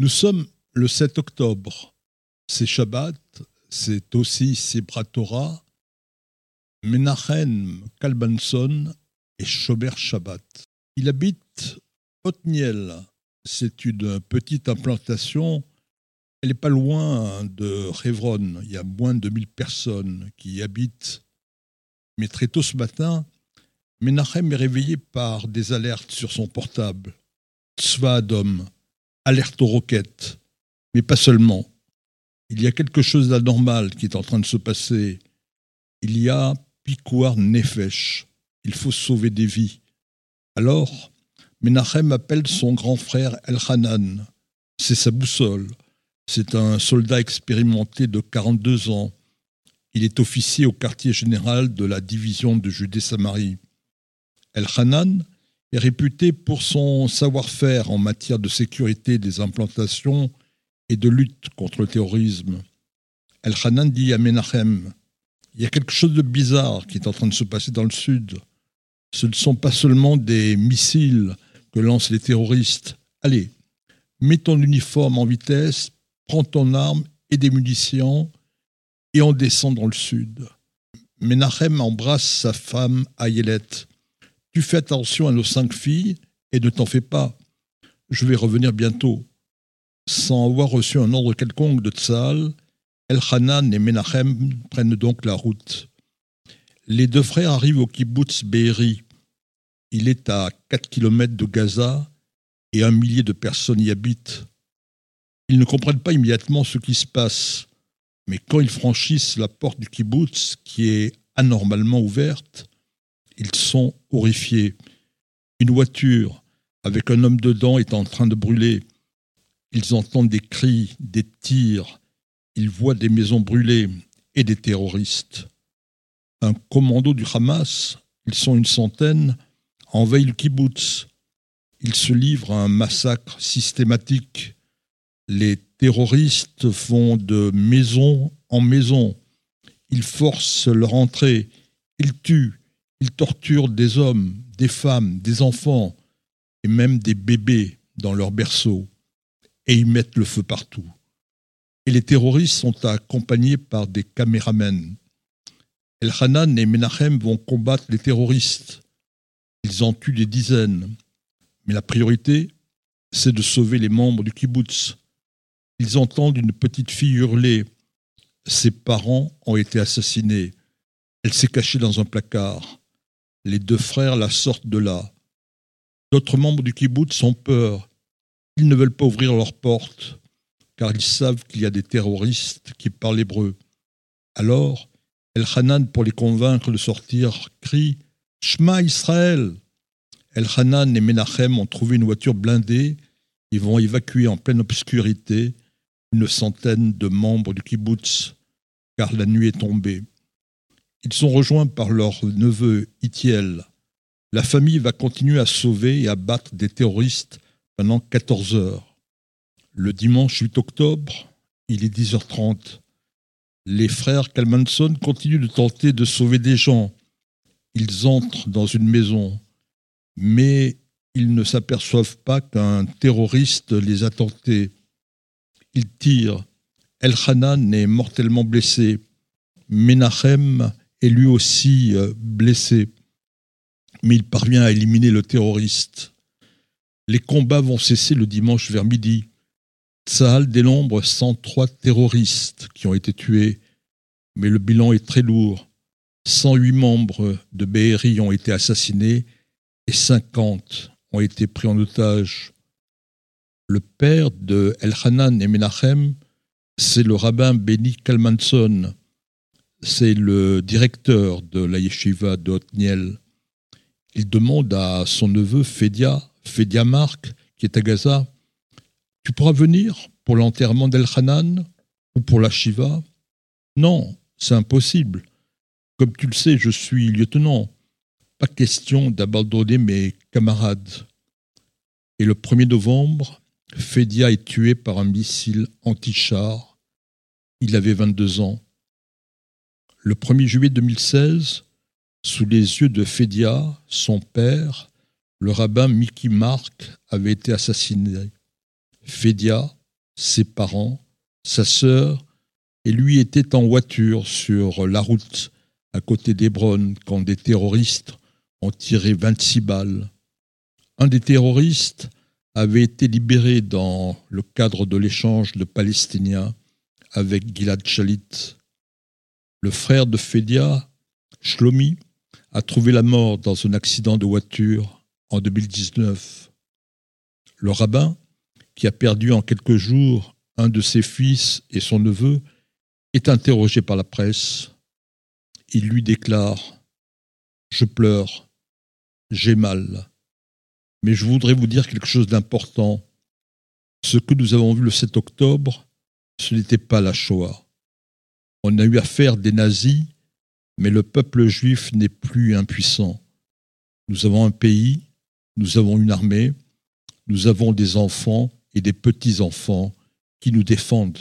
Nous sommes le 7 octobre. C'est Shabbat, c'est aussi Sibra Torah, Menachem Kalbanson et Shomer Shabbat. Il habite Otniel. C'est une petite implantation. Elle n'est pas loin de Révron. Il y a moins de 1000 personnes qui y habitent. Mais très tôt ce matin, Menachem est réveillé par des alertes sur son portable. Tzva Adom, alerte aux roquettes, mais pas seulement. Il y a quelque chose d'anormal qui est en train de se passer. Il y a Pikouar Nefesh. Il faut sauver des vies. Alors, Menachem appelle son grand frère Elhanan. C'est sa boussole. C'est un soldat expérimenté de 42 ans. Il est officier au quartier général de la division de Judée-Samarie. Elhanan est réputé pour son savoir-faire en matière de sécurité des implantations et de lutte contre le terrorisme. El-Hanan dit à Menachem Il y a quelque chose de bizarre qui est en train de se passer dans le sud. Ce ne sont pas seulement des missiles que lancent les terroristes. Allez, mets ton uniforme en vitesse, prends ton arme et des munitions, et on descend dans le sud. Menachem embrasse sa femme Ayelet tu fais attention à nos cinq filles et ne t'en fais pas. Je vais revenir bientôt. Sans avoir reçu un ordre quelconque de Tzal, El-Hanan et Menachem prennent donc la route. Les deux frères arrivent au kibbutz Be'eri. Il est à 4 km de Gaza et un millier de personnes y habitent. Ils ne comprennent pas immédiatement ce qui se passe, mais quand ils franchissent la porte du kibbutz, qui est anormalement ouverte, ils sont horrifiés. Une voiture avec un homme dedans est en train de brûler. Ils entendent des cris, des tirs. Ils voient des maisons brûlées et des terroristes. Un commando du Hamas, ils sont une centaine, envahit le kibbutz. Ils se livrent à un massacre systématique. Les terroristes vont de maison en maison. Ils forcent leur entrée. Ils tuent, ils torturent des hommes, des femmes, des enfants et même des bébés dans leurs berceaux. Et ils mettent le feu partout. Et les terroristes sont accompagnés par des caméramens. El Hanan et Menachem vont combattre les terroristes. Ils en tuent des dizaines. Mais la priorité, c'est de sauver les membres du kibbutz. Ils entendent une petite fille hurler. Ses parents ont été assassinés. Elle s'est cachée dans un placard. Les deux frères la sortent de là. D'autres membres du kibbutz ont peur. Ils ne veulent pas ouvrir leurs portes, car ils savent qu'il y a des terroristes qui parlent hébreu. Alors, El-Hanan, pour les convaincre de sortir, crie Shema Israël El-Hanan et Menachem ont trouvé une voiture blindée. Ils vont évacuer en pleine obscurité une centaine de membres du kibbutz, car la nuit est tombée. Ils sont rejoints par leur neveu Itiel. La famille va continuer à sauver et à battre des terroristes pendant 14 heures. Le dimanche 8 octobre, il est 10h30. Les frères Kalmanson continuent de tenter de sauver des gens. Ils entrent dans une maison, mais ils ne s'aperçoivent pas qu'un terroriste les a tentés. Ils tirent. El Hanan est mortellement blessé. Menachem est lui aussi euh, blessé, mais il parvient à éliminer le terroriste. Les combats vont cesser le dimanche vers midi. Tsahal dénombre 103 terroristes qui ont été tués, mais le bilan est très lourd. 108 membres de Be'eri ont été assassinés et 50 ont été pris en otage. Le père de Elhanan et Menachem, c'est le rabbin Benny Kalmanson, c'est le directeur de la yeshiva d'Otniel. Il demande à son neveu Fedia, Fedia Mark, qui est à Gaza, Tu pourras venir pour l'enterrement d'El-Hanan ou pour la Shiva? Non, c'est impossible. Comme tu le sais, je suis lieutenant. Pas question d'abandonner mes camarades. Et le 1er novembre, Fedia est tué par un missile anti-char. Il avait 22 ans. Le 1er juillet 2016, sous les yeux de Fedia, son père, le rabbin Mickey Mark avait été assassiné. Fedia ses parents, sa sœur, et lui étaient en voiture sur la route à côté d'Hébron quand des terroristes ont tiré 26 balles. Un des terroristes avait été libéré dans le cadre de l'échange de Palestiniens avec Gilad Shalit. Le frère de Fedia, Shlomi, a trouvé la mort dans un accident de voiture en 2019. Le rabbin, qui a perdu en quelques jours un de ses fils et son neveu, est interrogé par la presse. Il lui déclare ⁇ Je pleure, j'ai mal, mais je voudrais vous dire quelque chose d'important. Ce que nous avons vu le 7 octobre, ce n'était pas la Shoah. On a eu affaire des nazis, mais le peuple juif n'est plus impuissant. Nous avons un pays, nous avons une armée, nous avons des enfants et des petits-enfants qui nous défendent.